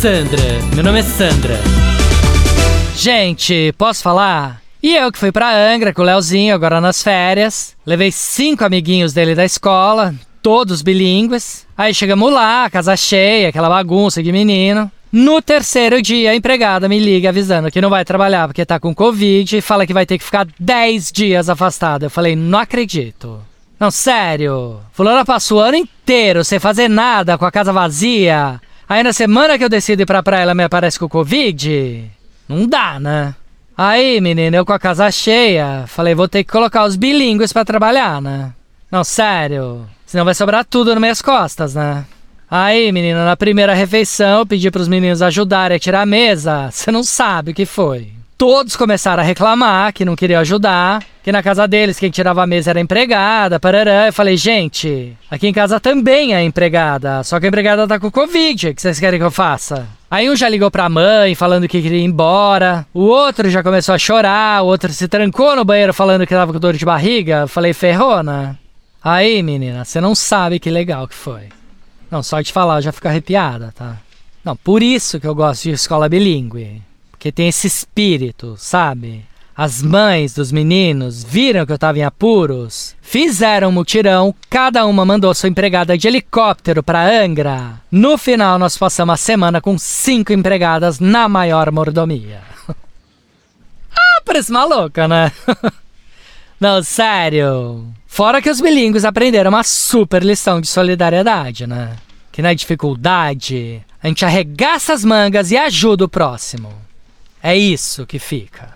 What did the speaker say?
Sandra, meu nome é Sandra. Gente, posso falar? E eu que fui pra Angra com o Leozinho agora nas férias. Levei cinco amiguinhos dele da escola, todos bilíngues. Aí chegamos lá, casa cheia, aquela bagunça de menino. No terceiro dia, a empregada me liga avisando que não vai trabalhar porque tá com Covid e fala que vai ter que ficar 10 dias afastada. Eu falei, não acredito. Não, sério. Fulana passou o ano inteiro sem fazer nada, com a casa vazia. Aí na semana que eu decido ir pra praia ela me aparece com Covid? Não dá, né? Aí, menina, eu com a casa cheia, falei, vou ter que colocar os bilíngues para trabalhar, né? Não, sério. Senão vai sobrar tudo nas minhas costas, né? Aí, menina, na primeira refeição eu pedi pros meninos ajudarem a tirar a mesa. Você não sabe o que foi. Todos começaram a reclamar que não queriam ajudar, que na casa deles quem tirava a mesa era a empregada, parará. Eu falei, gente, aqui em casa também é empregada, só que a empregada tá com Covid, o que vocês querem que eu faça? Aí um já ligou pra mãe falando que queria ir embora, o outro já começou a chorar, o outro se trancou no banheiro falando que tava com dor de barriga. Eu falei, ferrona. Aí, menina, você não sabe que legal que foi. Não, só de falar eu já fico arrepiada, tá? Não, por isso que eu gosto de escola bilíngue. Porque tem esse espírito, sabe? As mães dos meninos viram que eu tava em apuros, fizeram um mutirão, cada uma mandou sua empregada de helicóptero para Angra. No final, nós passamos a semana com cinco empregadas na maior mordomia. ah, parece maluca, né? Não, sério. Fora que os bilíngues aprenderam uma super lição de solidariedade, né? Que na dificuldade, a gente arregaça as mangas e ajuda o próximo. É isso que fica.